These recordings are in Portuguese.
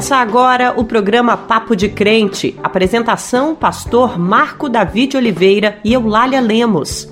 Começa agora o programa Papo de Crente. Apresentação: Pastor Marco David Oliveira e Eulália Lemos.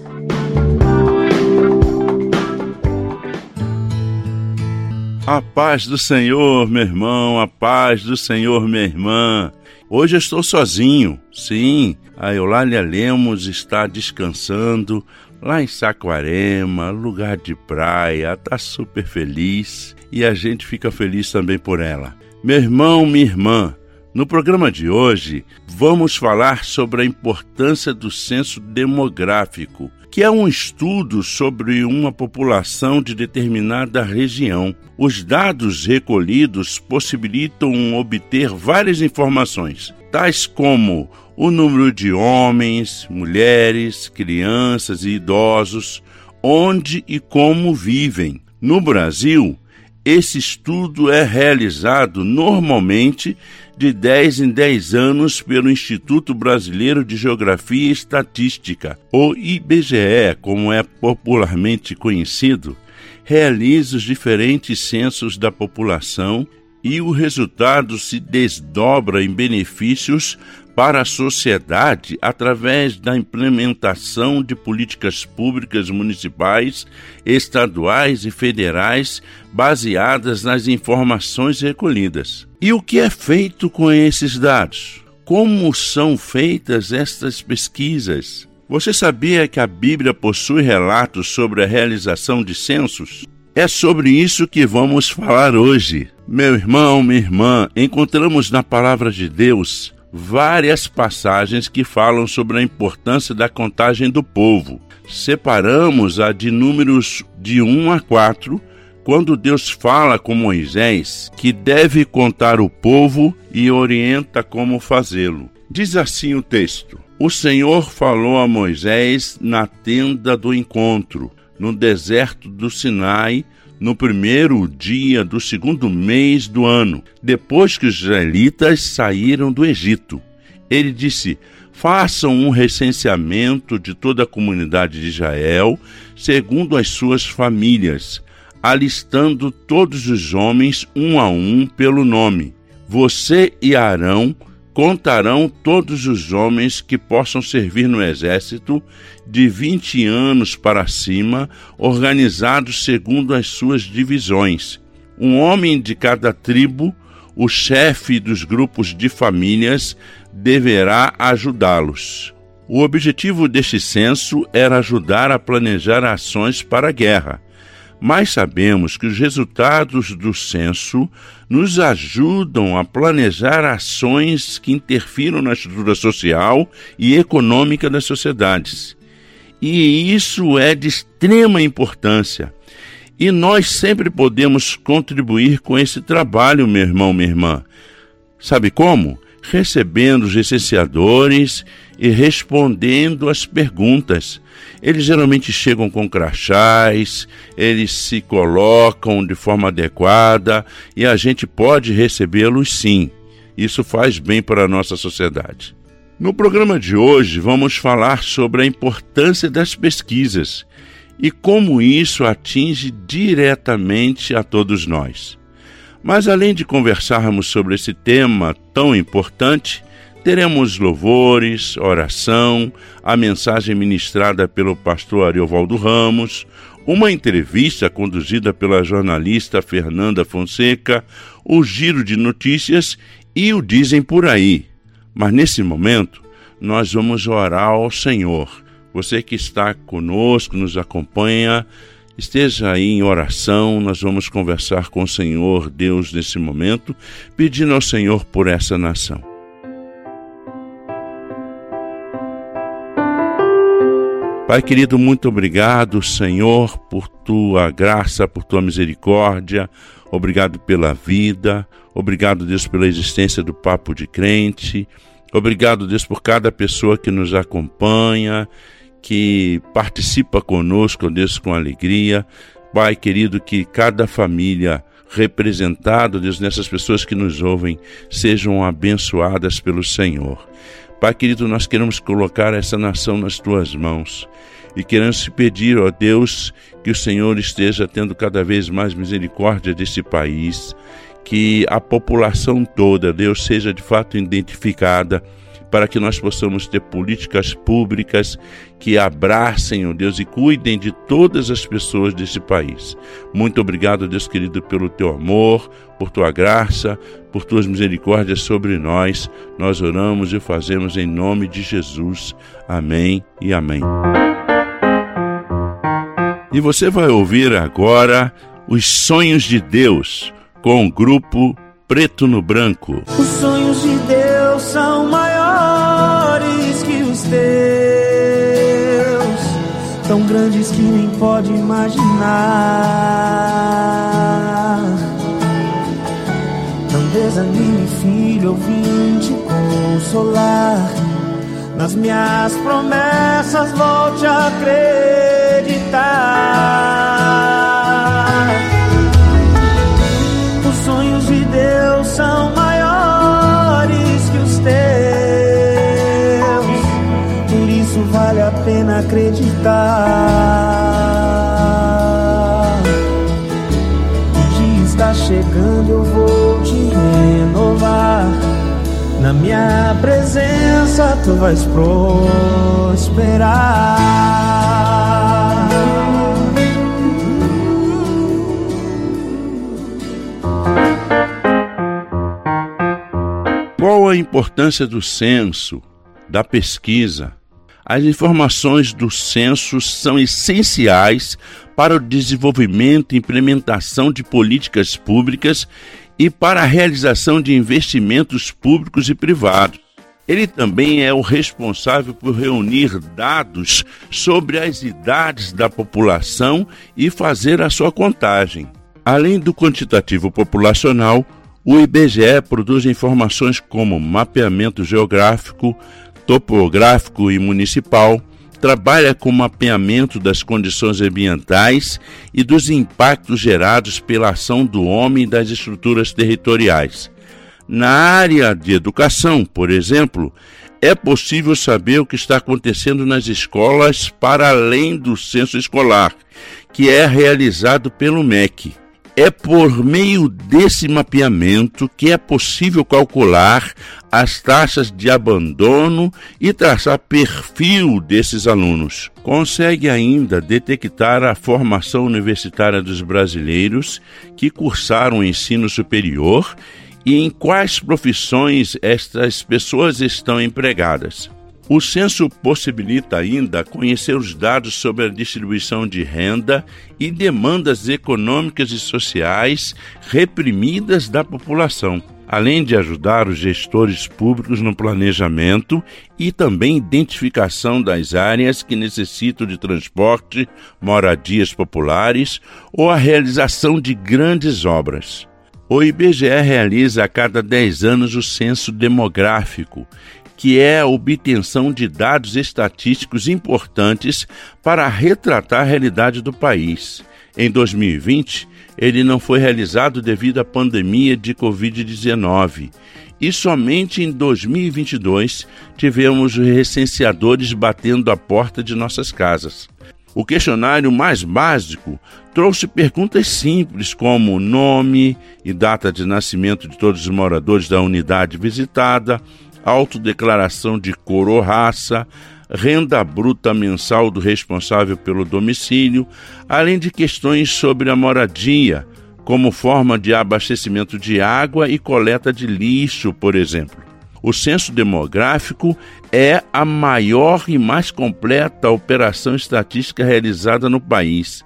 A paz do Senhor, meu irmão, a paz do Senhor, minha irmã. Hoje eu estou sozinho. Sim, a Eulália Lemos está descansando lá em Saquarema, lugar de praia, tá super feliz e a gente fica feliz também por ela. Meu irmão, minha irmã, no programa de hoje vamos falar sobre a importância do censo demográfico, que é um estudo sobre uma população de determinada região. Os dados recolhidos possibilitam obter várias informações, tais como o número de homens, mulheres, crianças e idosos, onde e como vivem. No Brasil, esse estudo é realizado normalmente de 10 em 10 anos pelo Instituto Brasileiro de Geografia e Estatística, ou IBGE, como é popularmente conhecido, realiza os diferentes censos da população e o resultado se desdobra em benefícios para a sociedade através da implementação de políticas públicas municipais, estaduais e federais baseadas nas informações recolhidas. E o que é feito com esses dados? Como são feitas estas pesquisas? Você sabia que a Bíblia possui relatos sobre a realização de censos? É sobre isso que vamos falar hoje. Meu irmão, minha irmã, encontramos na palavra de Deus várias passagens que falam sobre a importância da contagem do povo. Separamos a de números de 1 a 4, quando Deus fala com Moisés que deve contar o povo e orienta como fazê-lo. Diz assim o texto: O Senhor falou a Moisés na tenda do encontro, no deserto do Sinai, no primeiro dia do segundo mês do ano, depois que os israelitas saíram do Egito. Ele disse: Façam um recenseamento de toda a comunidade de Israel, segundo as suas famílias, alistando todos os homens um a um pelo nome. Você e Arão contarão todos os homens que possam servir no exército de 20 anos para cima, organizados segundo as suas divisões. Um homem de cada tribo, o chefe dos grupos de famílias, deverá ajudá-los. O objetivo deste censo era ajudar a planejar ações para a guerra mas sabemos que os resultados do censo nos ajudam a planejar ações que interfiram na estrutura social e econômica das sociedades. E isso é de extrema importância. E nós sempre podemos contribuir com esse trabalho, meu irmão, minha irmã. Sabe como? Recebendo os licenciadores e respondendo as perguntas eles geralmente chegam com crachás, eles se colocam de forma adequada e a gente pode recebê-los sim. Isso faz bem para a nossa sociedade. No programa de hoje, vamos falar sobre a importância das pesquisas e como isso atinge diretamente a todos nós. Mas além de conversarmos sobre esse tema tão importante, Teremos louvores, oração, a mensagem ministrada pelo pastor Ariovaldo Ramos, uma entrevista conduzida pela jornalista Fernanda Fonseca, o giro de notícias e o Dizem por aí. Mas nesse momento, nós vamos orar ao Senhor. Você que está conosco, nos acompanha, esteja aí em oração. Nós vamos conversar com o Senhor Deus nesse momento, pedindo ao Senhor por essa nação. Pai querido, muito obrigado, Senhor, por tua graça, por tua misericórdia. Obrigado pela vida. Obrigado, Deus, pela existência do Papo de Crente. Obrigado, Deus, por cada pessoa que nos acompanha, que participa conosco, Deus, com alegria. Pai querido, que cada família representada, Deus, nessas pessoas que nos ouvem, sejam abençoadas pelo Senhor. Pai querido, nós queremos colocar essa nação nas tuas mãos e queremos pedir, ó Deus, que o Senhor esteja tendo cada vez mais misericórdia desse país, que a população toda, Deus, seja de fato identificada para que nós possamos ter políticas públicas que abracem, ó Deus, e cuidem de todas as pessoas desse país. Muito obrigado, Deus querido, pelo teu amor, por tua graça, por tuas misericórdias sobre nós. Nós oramos e fazemos em nome de Jesus. Amém e amém. E você vai ouvir agora os sonhos de Deus com o grupo Preto no Branco. Os sonhos de Deus são maiores grandes que nem pode imaginar. Não desanime, filho, eu vim te consolar. Nas minhas promessas, volte a acreditar. Os sonhos de Deus são maiores que os teus. Por isso vale a pena acreditar. O dia está chegando, eu vou te renovar. Na minha presença tu vais prosperar. Qual a importância do censo, da pesquisa? As informações do censo são essenciais para o desenvolvimento e implementação de políticas públicas e para a realização de investimentos públicos e privados. Ele também é o responsável por reunir dados sobre as idades da população e fazer a sua contagem. Além do quantitativo populacional, o IBGE produz informações como mapeamento geográfico, topográfico e municipal, trabalha com mapeamento das condições ambientais e dos impactos gerados pela ação do homem e das estruturas territoriais. Na área de educação, por exemplo, é possível saber o que está acontecendo nas escolas para além do censo escolar, que é realizado pelo MEC. É por meio desse mapeamento que é possível calcular as taxas de abandono e traçar perfil desses alunos. Consegue ainda detectar a formação universitária dos brasileiros que cursaram o ensino superior e em quais profissões estas pessoas estão empregadas. O censo possibilita ainda conhecer os dados sobre a distribuição de renda e demandas econômicas e sociais reprimidas da população, além de ajudar os gestores públicos no planejamento e também identificação das áreas que necessitam de transporte, moradias populares ou a realização de grandes obras. O IBGE realiza a cada 10 anos o censo demográfico, que é a obtenção de dados estatísticos importantes para retratar a realidade do país. Em 2020, ele não foi realizado devido à pandemia de Covid-19 e somente em 2022 tivemos os recenseadores batendo a porta de nossas casas. O questionário mais básico trouxe perguntas simples como nome e data de nascimento de todos os moradores da unidade visitada, autodeclaração de cor ou raça, renda bruta mensal do responsável pelo domicílio, além de questões sobre a moradia, como forma de abastecimento de água e coleta de lixo, por exemplo. O censo demográfico é a maior e mais completa operação estatística realizada no país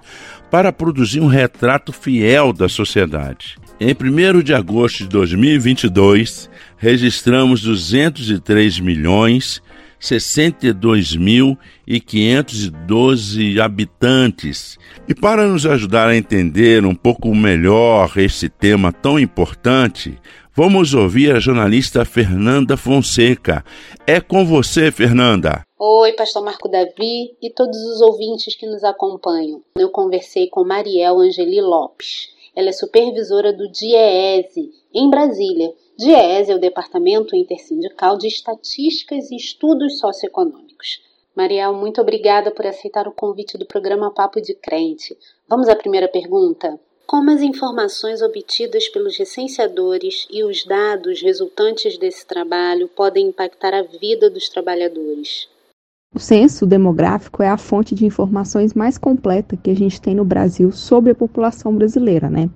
para produzir um retrato fiel da sociedade. Em 1 de agosto de 2022, registramos 203 milhões 62.512 habitantes. E para nos ajudar a entender um pouco melhor esse tema tão importante, vamos ouvir a jornalista Fernanda Fonseca. É com você, Fernanda. Oi, Pastor Marco Davi e todos os ouvintes que nos acompanham. Eu conversei com Mariel Angeli Lopes. Ela é supervisora do DIEESE, em Brasília. DIEESE é o Departamento Intersindical de Estatísticas e Estudos Socioeconômicos. Mariel, muito obrigada por aceitar o convite do programa Papo de Crente. Vamos à primeira pergunta? como as informações obtidas pelos recenseadores e os dados resultantes desse trabalho podem impactar a vida dos trabalhadores. O censo demográfico é a fonte de informações mais completa que a gente tem no Brasil sobre a população brasileira, né?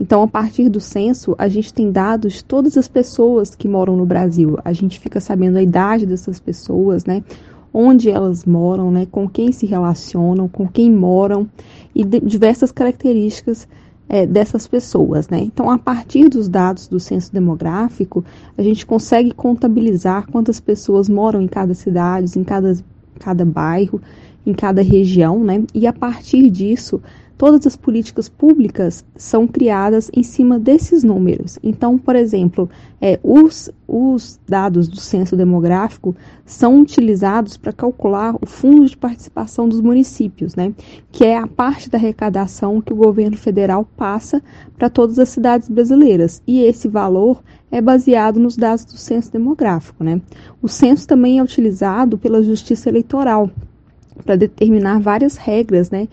Então, a partir do censo, a gente tem dados de todas as pessoas que moram no Brasil. A gente fica sabendo a idade dessas pessoas, né? Onde elas moram, né? Com quem se relacionam, com quem moram e diversas características é, dessas pessoas, né? Então, a partir dos dados do censo demográfico, a gente consegue contabilizar quantas pessoas moram em cada cidade, em cada, cada bairro, em cada região, né? E a partir disso, todas as políticas públicas são criadas em cima desses números. Então, por exemplo, é, os, os dados do censo demográfico são utilizados para calcular o fundo de participação dos municípios, né, que é a parte da arrecadação que o governo federal passa para todas as cidades brasileiras. E esse valor é baseado nos dados do censo demográfico. Né. O censo também é utilizado pela Justiça Eleitoral para determinar várias regras, né,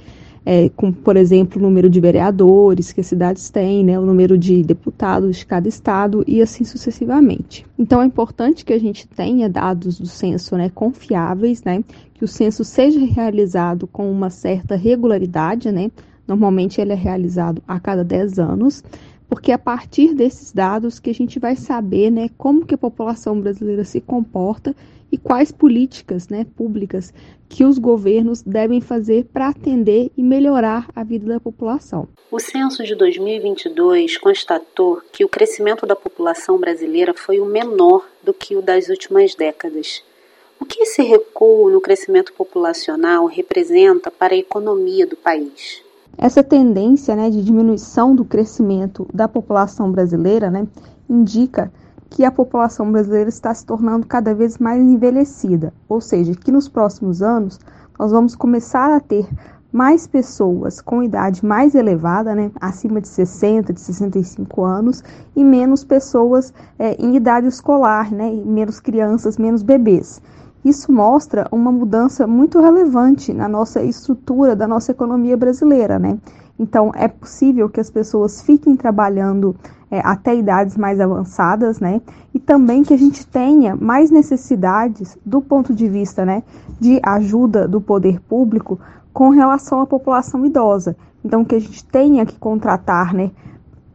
é, com, por exemplo, o número de vereadores que as cidades têm, né, o número de deputados de cada estado e assim sucessivamente. Então é importante que a gente tenha dados do censo né, confiáveis, né, que o censo seja realizado com uma certa regularidade, né, normalmente ele é realizado a cada 10 anos, porque é a partir desses dados que a gente vai saber né, como que a população brasileira se comporta e quais políticas né, públicas que os governos devem fazer para atender e melhorar a vida da população. O censo de 2022 constatou que o crescimento da população brasileira foi o menor do que o das últimas décadas. O que esse recuo no crescimento populacional representa para a economia do país? Essa tendência né, de diminuição do crescimento da população brasileira né, indica que a população brasileira está se tornando cada vez mais envelhecida, ou seja, que nos próximos anos nós vamos começar a ter mais pessoas com idade mais elevada, né, acima de 60, de 65 anos, e menos pessoas é, em idade escolar, né, menos crianças, menos bebês. Isso mostra uma mudança muito relevante na nossa estrutura da nossa economia brasileira, né? Então, é possível que as pessoas fiquem trabalhando é, até idades mais avançadas, né? E também que a gente tenha mais necessidades do ponto de vista, né, de ajuda do poder público com relação à população idosa. Então, que a gente tenha que contratar, né,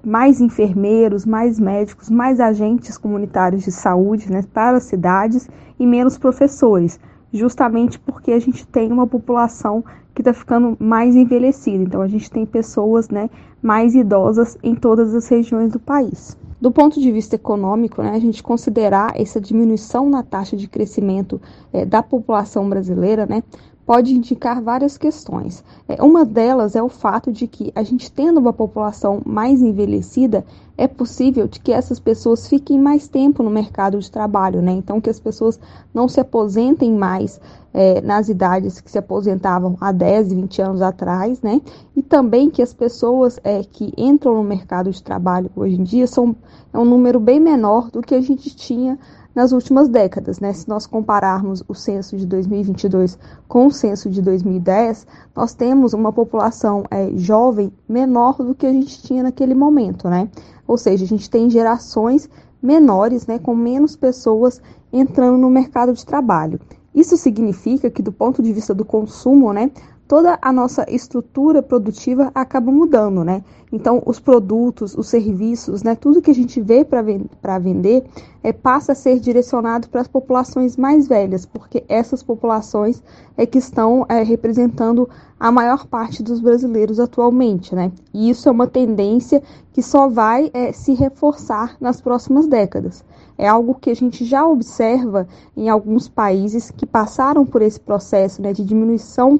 mais enfermeiros, mais médicos, mais agentes comunitários de saúde, né, para as cidades e menos professores, justamente porque a gente tem uma população que está ficando mais envelhecida. Então, a gente tem pessoas né, mais idosas em todas as regiões do país. Do ponto de vista econômico, né, a gente considerar essa diminuição na taxa de crescimento é, da população brasileira, né, pode indicar várias questões. É, uma delas é o fato de que a gente tendo uma população mais envelhecida, é possível de que essas pessoas fiquem mais tempo no mercado de trabalho, né? Então que as pessoas não se aposentem mais é, nas idades que se aposentavam há 10, 20 anos atrás, né? E também que as pessoas é, que entram no mercado de trabalho hoje em dia são é um número bem menor do que a gente tinha nas últimas décadas. Né? Se nós compararmos o censo de 2022 com o censo de 2010, nós temos uma população é, jovem menor do que a gente tinha naquele momento. Né? Ou seja, a gente tem gerações menores, né, com menos pessoas entrando no mercado de trabalho. Isso significa que, do ponto de vista do consumo, né, toda a nossa estrutura produtiva acaba mudando, né? Então, os produtos, os serviços, né, tudo que a gente vê para vender é, passa a ser direcionado para as populações mais velhas, porque essas populações é que estão é, representando a maior parte dos brasileiros atualmente, né? E isso é uma tendência que só vai é, se reforçar nas próximas décadas. É algo que a gente já observa em alguns países que passaram por esse processo né, de diminuição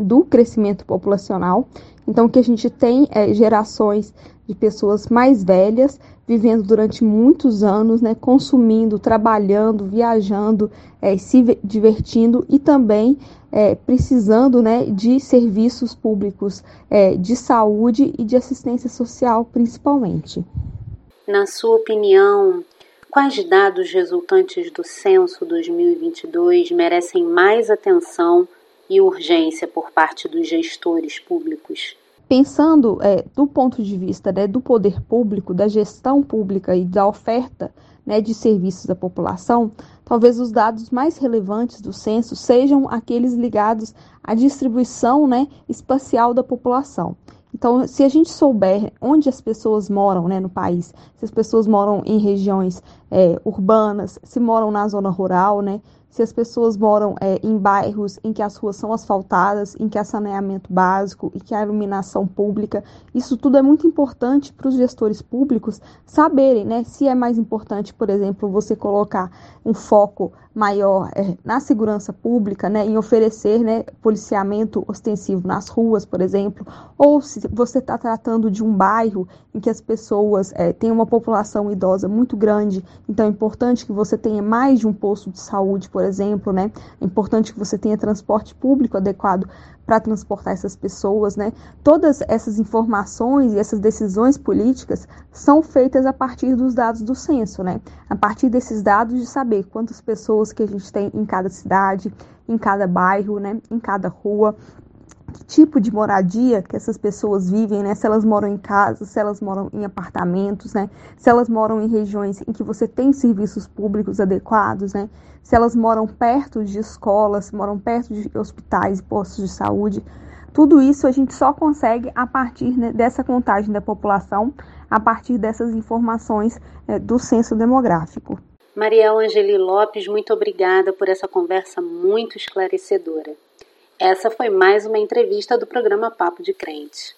do crescimento populacional. Então, que a gente tem é, gerações de pessoas mais velhas vivendo durante muitos anos, né, consumindo, trabalhando, viajando, é, se divertindo e também é, precisando né, de serviços públicos é, de saúde e de assistência social, principalmente. Na sua opinião, quais dados resultantes do censo 2022 merecem mais atenção e urgência por parte dos gestores públicos? Pensando é, do ponto de vista né, do poder público, da gestão pública e da oferta né, de serviços à população, talvez os dados mais relevantes do censo sejam aqueles ligados à distribuição né, espacial da população. Então, se a gente souber onde as pessoas moram né, no país, se as pessoas moram em regiões é, urbanas, se moram na zona rural, né, se as pessoas moram é, em bairros em que as ruas são asfaltadas, em que há saneamento básico e que há iluminação pública. Isso tudo é muito importante para os gestores públicos saberem né, se é mais importante, por exemplo, você colocar um foco maior é, na segurança pública, né, em oferecer né, policiamento ostensivo nas ruas, por exemplo, ou se você está tratando de um bairro em que as pessoas é, têm uma população idosa muito grande, então é importante que você tenha mais de um posto de saúde, por exemplo, né, é importante que você tenha transporte público adequado para transportar essas pessoas, né? Todas essas informações e essas decisões políticas são feitas a partir dos dados do censo, né? A partir desses dados de saber quantas pessoas que a gente tem em cada cidade, em cada bairro, né? Em cada rua, que tipo de moradia que essas pessoas vivem, né? Se elas moram em casa, se elas moram em apartamentos, né? Se elas moram em regiões em que você tem serviços públicos adequados, né? Se elas moram perto de escolas, moram perto de hospitais e postos de saúde. Tudo isso a gente só consegue a partir né, dessa contagem da população, a partir dessas informações é, do censo demográfico. Mariel Angeli Lopes, muito obrigada por essa conversa muito esclarecedora. Essa foi mais uma entrevista do programa Papo de Crente.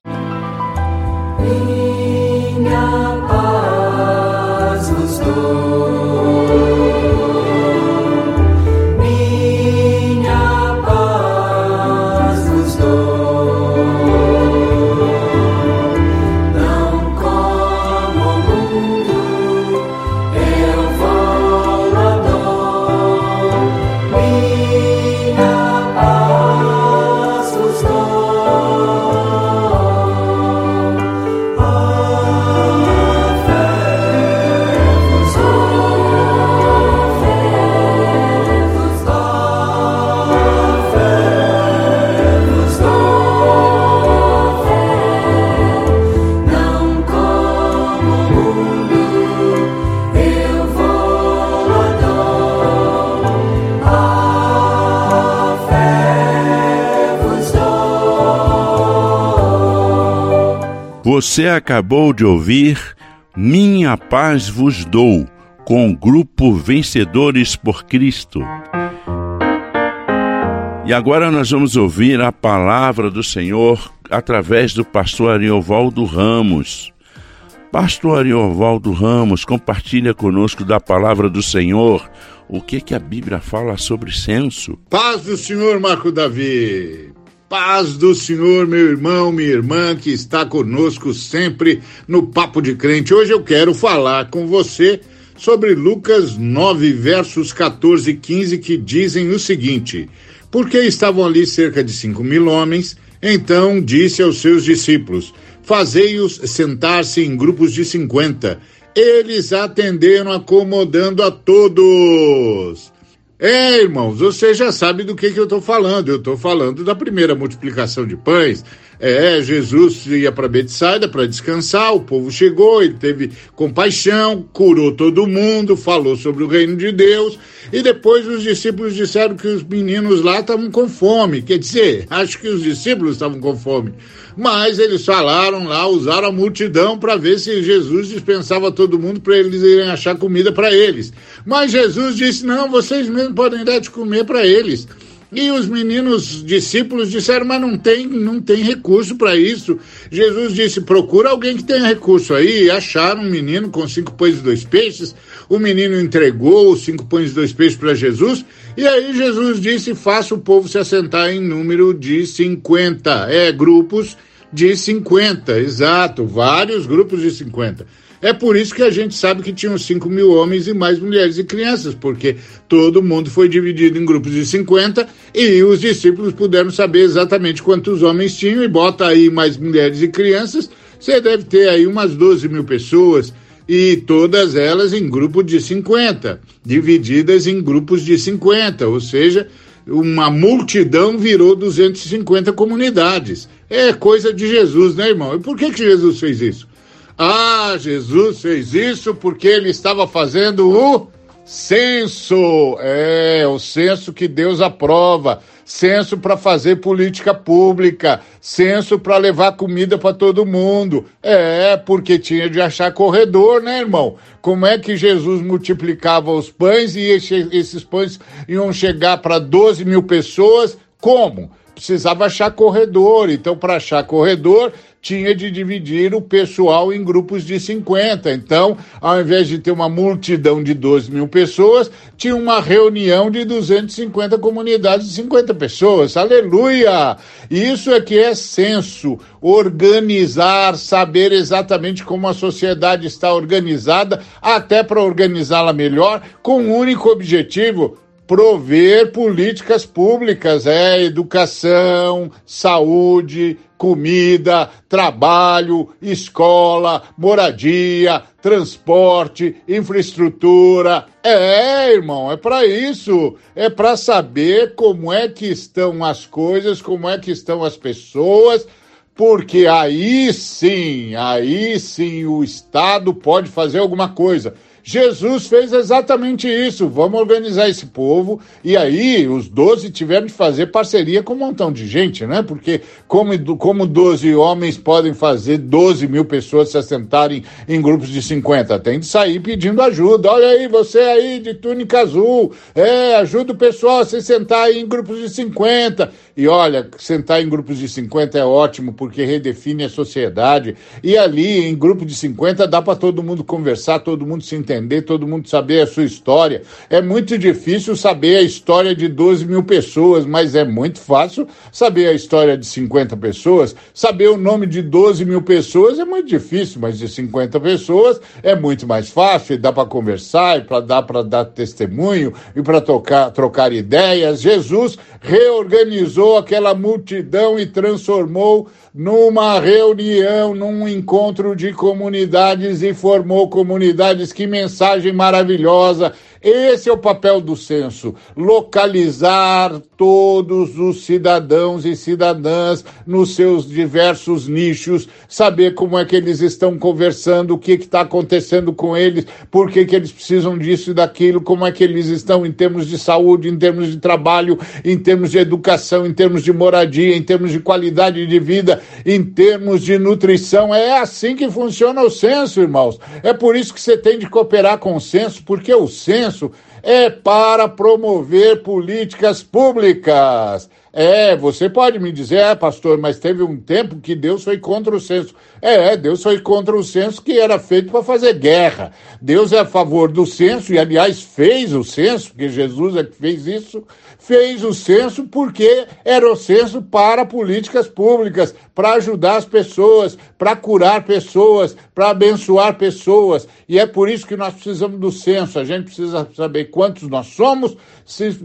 Você acabou de ouvir Minha Paz Vos Dou, com o grupo Vencedores por Cristo. E agora nós vamos ouvir a palavra do Senhor através do pastor Ariovaldo Ramos. Pastor Ariovaldo Ramos, compartilha conosco da palavra do Senhor. O que que a Bíblia fala sobre censo? Paz do Senhor, Marco Davi. Paz do Senhor, meu irmão, minha irmã, que está conosco sempre no Papo de Crente. Hoje eu quero falar com você sobre Lucas 9, versos 14 e 15, que dizem o seguinte: Porque estavam ali cerca de cinco mil homens, então disse aos seus discípulos: Fazei-os sentar-se em grupos de cinquenta. Eles atenderam acomodando a todos. É, irmãos, você já sabe do que, que eu estou falando. Eu estou falando da primeira multiplicação de pães. É, Jesus ia para Betsaida para descansar, o povo chegou, ele teve compaixão, curou todo mundo, falou sobre o reino de Deus, e depois os discípulos disseram que os meninos lá estavam com fome. Quer dizer, acho que os discípulos estavam com fome. Mas eles falaram lá, usaram a multidão para ver se Jesus dispensava todo mundo para eles irem achar comida para eles. Mas Jesus disse: não, vocês mesmos podem dar de comer para eles. E os meninos discípulos disseram, mas não tem, não tem recurso para isso. Jesus disse: procura alguém que tenha recurso aí. E acharam um menino com cinco pães e dois peixes. O menino entregou os cinco pães e dois peixes para Jesus. E aí Jesus disse: faça o povo se assentar em número de 50. É, grupos de 50, exato, vários grupos de 50. É por isso que a gente sabe que tinham 5 mil homens e mais mulheres e crianças, porque todo mundo foi dividido em grupos de 50 e os discípulos puderam saber exatamente quantos homens tinham e bota aí mais mulheres e crianças, você deve ter aí umas 12 mil pessoas e todas elas em grupo de 50, divididas em grupos de 50, ou seja, uma multidão virou 250 comunidades. É coisa de Jesus, né, irmão? E por que, que Jesus fez isso? Ah, Jesus fez isso porque ele estava fazendo o censo. É, o censo que Deus aprova. Censo para fazer política pública, censo para levar comida para todo mundo. É, porque tinha de achar corredor, né, irmão? Como é que Jesus multiplicava os pães e esses pães iam chegar para 12 mil pessoas? Como? Precisava achar corredor. Então, para achar corredor, tinha de dividir o pessoal em grupos de 50. Então, ao invés de ter uma multidão de 12 mil pessoas, tinha uma reunião de 250 comunidades de 50 pessoas. Aleluia! Isso é que é censo, organizar, saber exatamente como a sociedade está organizada, até para organizá-la melhor, com um único objetivo: prover políticas públicas, é educação, saúde, comida, trabalho, escola, moradia, transporte, infraestrutura. É, irmão, é para isso. É para saber como é que estão as coisas, como é que estão as pessoas, porque aí sim, aí sim o Estado pode fazer alguma coisa. Jesus fez exatamente isso. Vamos organizar esse povo. E aí, os 12 tiveram de fazer parceria com um montão de gente, né? Porque como, como 12 homens podem fazer 12 mil pessoas se assentarem em grupos de 50? Tem de sair pedindo ajuda. Olha aí, você aí de túnica azul. É, ajuda o pessoal a se sentar aí em grupos de 50. E olha, sentar em grupos de 50 é ótimo porque redefine a sociedade. E ali, em grupo de 50, dá para todo mundo conversar, todo mundo se entender, todo mundo saber a sua história. É muito difícil saber a história de 12 mil pessoas, mas é muito fácil saber a história de 50 pessoas. Saber o nome de 12 mil pessoas é muito difícil, mas de 50 pessoas é muito mais fácil. Dá para conversar, e pra, dá para dar testemunho, e para trocar ideias. Jesus reorganizou aquela multidão e transformou numa reunião, num encontro de comunidades e formou comunidades. Que mensagem maravilhosa! Esse é o papel do censo: localizar todos os cidadãos e cidadãs nos seus diversos nichos, saber como é que eles estão conversando, o que está acontecendo com eles, por que, que eles precisam disso e daquilo, como é que eles estão em termos de saúde, em termos de trabalho, em termos de educação, em termos de moradia, em termos de qualidade de vida, em termos de nutrição. É assim que funciona o censo, irmãos. É por isso que você tem de cooperar com o censo, porque o censo censo é para promover políticas públicas. É, você pode me dizer, é, pastor, mas teve um tempo que Deus foi contra o censo. É, Deus foi contra o censo que era feito para fazer guerra. Deus é a favor do censo, e aliás fez o censo, porque Jesus é que fez isso, fez o censo porque era o censo para políticas públicas, para ajudar as pessoas, para curar pessoas, para abençoar pessoas. E é por isso que nós precisamos do censo. A gente precisa saber quantos nós somos,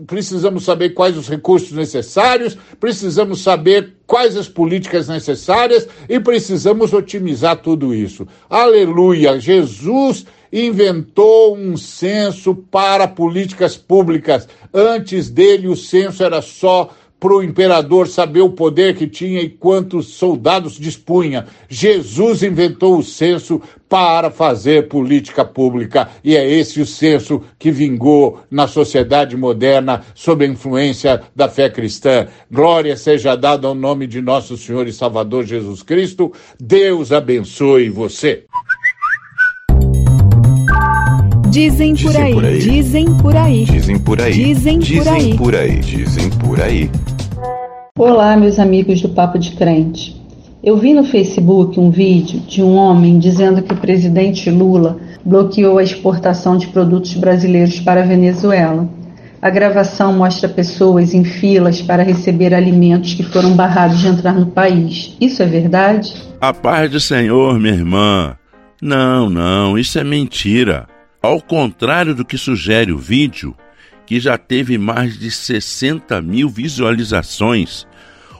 precisamos saber quais os recursos necessários, precisamos saber quais as políticas necessárias e precisamos otimizar tudo isso. Aleluia! Jesus inventou um censo para políticas públicas. Antes dele, o censo era só para o imperador saber o poder que tinha e quantos soldados dispunha. Jesus inventou o censo para fazer política pública e é esse o censo que vingou na sociedade moderna sob a influência da fé cristã. Glória seja dada ao nome de nosso Senhor e Salvador Jesus Cristo. Deus abençoe você. Dizem por, aí, dizem por aí, dizem por aí, dizem por aí, dizem por aí, dizem por aí. Olá, meus amigos do Papo de Crente. Eu vi no Facebook um vídeo de um homem dizendo que o presidente Lula bloqueou a exportação de produtos brasileiros para a Venezuela. A gravação mostra pessoas em filas para receber alimentos que foram barrados de entrar no país. Isso é verdade? A paz do Senhor, minha irmã. Não, não, isso é mentira. Ao contrário do que sugere o vídeo, que já teve mais de 60 mil visualizações,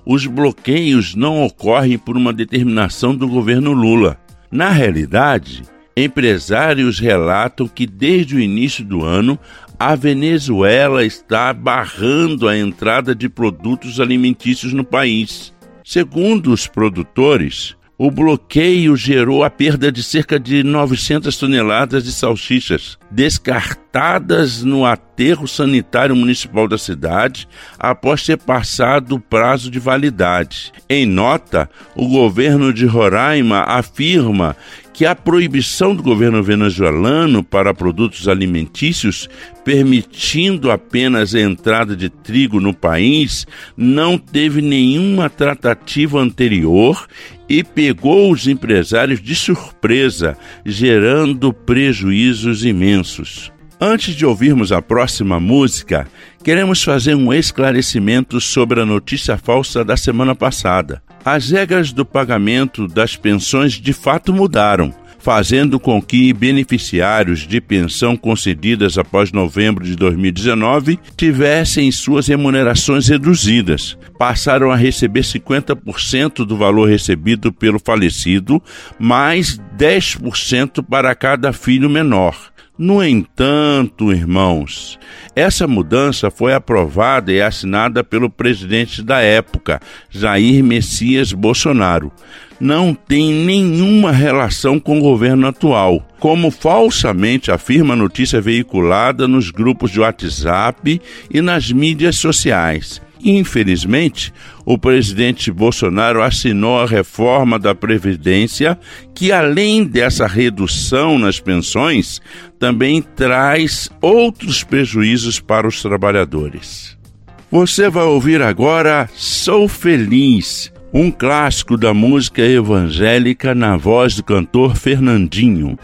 os bloqueios não ocorrem por uma determinação do governo Lula. Na realidade, empresários relatam que desde o início do ano a Venezuela está barrando a entrada de produtos alimentícios no país. Segundo os produtores, o bloqueio gerou a perda de cerca de 900 toneladas de salsichas, descartadas no aterro sanitário municipal da cidade após ter passado o prazo de validade. Em nota, o governo de Roraima afirma que a proibição do governo venezuelano para produtos alimentícios, permitindo apenas a entrada de trigo no país, não teve nenhuma tratativa anterior e pegou os empresários de surpresa, gerando prejuízos imensos. Antes de ouvirmos a próxima música, queremos fazer um esclarecimento sobre a notícia falsa da semana passada. As regras do pagamento das pensões de fato mudaram, fazendo com que beneficiários de pensão concedidas após novembro de 2019 tivessem suas remunerações reduzidas. Passaram a receber 50% do valor recebido pelo falecido, mais 10% para cada filho menor. No entanto, irmãos, essa mudança foi aprovada e assinada pelo presidente da época, Jair Messias Bolsonaro. Não tem nenhuma relação com o governo atual, como falsamente afirma a notícia veiculada nos grupos de WhatsApp e nas mídias sociais. Infelizmente, o presidente Bolsonaro assinou a reforma da Previdência, que além dessa redução nas pensões, também traz outros prejuízos para os trabalhadores. Você vai ouvir agora Sou Feliz, um clássico da música evangélica na voz do cantor Fernandinho.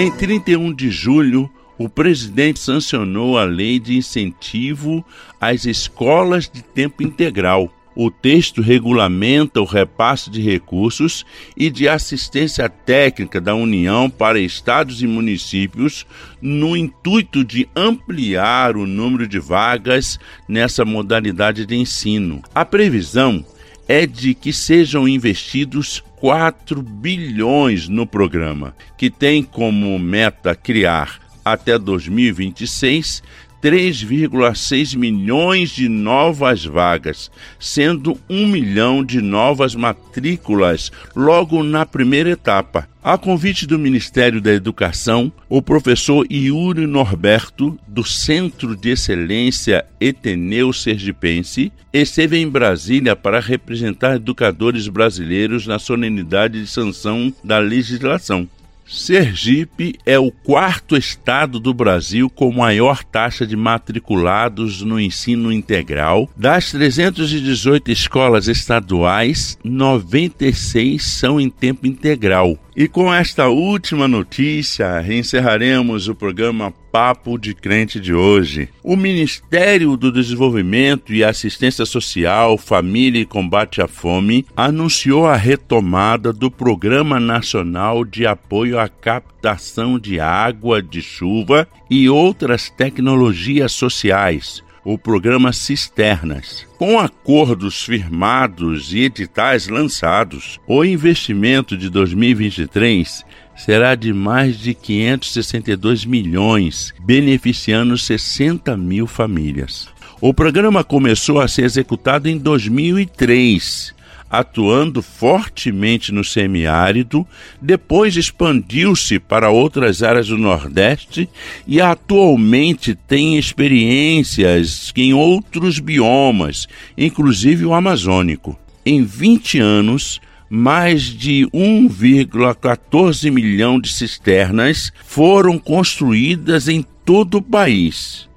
Em 31 de julho, o presidente sancionou a lei de incentivo às escolas de tempo integral. O texto regulamenta o repasse de recursos e de assistência técnica da União para estados e municípios no intuito de ampliar o número de vagas nessa modalidade de ensino. A previsão é de que sejam investidos 4 bilhões no programa, que tem como meta criar até 2026 3,6 milhões de novas vagas, sendo 1 milhão de novas matrículas logo na primeira etapa. A convite do Ministério da Educação, o professor Yuri Norberto, do Centro de Excelência Eteneu Sergipense, esteve em Brasília para representar educadores brasileiros na solenidade de sanção da legislação. Sergipe é o quarto estado do Brasil com maior taxa de matriculados no ensino integral. Das 318 escolas estaduais, 96 são em tempo integral. E com esta última notícia, encerraremos o programa Papo de Crente de hoje. O Ministério do Desenvolvimento e Assistência Social, Família e Combate à Fome anunciou a retomada do Programa Nacional de Apoio à Captação de Água de Chuva e outras tecnologias sociais o programa Cisternas. Com acordos firmados e editais lançados, o investimento de 2023 será de mais de 562 milhões, beneficiando 60 mil famílias. O programa começou a ser executado em 2003. Atuando fortemente no semiárido, depois expandiu-se para outras áreas do Nordeste e atualmente tem experiências em outros biomas, inclusive o amazônico. Em 20 anos, mais de 1,14 milhão de cisternas foram construídas em todo o país.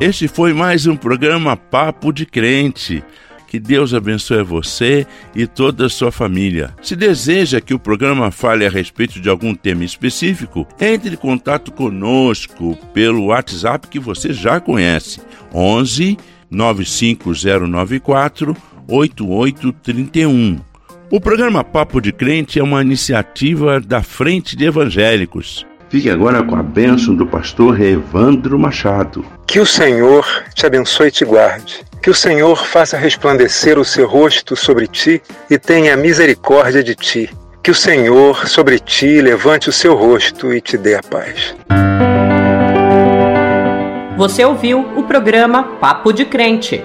Este foi mais um programa Papo de Crente. Que Deus abençoe você e toda a sua família. Se deseja que o programa fale a respeito de algum tema específico, entre em contato conosco pelo WhatsApp que você já conhece: 11 95094 8831. O programa Papo de Crente é uma iniciativa da Frente de Evangélicos. Fique agora com a bênção do pastor Evandro Machado. Que o Senhor te abençoe e te guarde. Que o Senhor faça resplandecer o seu rosto sobre ti e tenha misericórdia de ti. Que o Senhor sobre ti levante o seu rosto e te dê a paz. Você ouviu o programa Papo de Crente.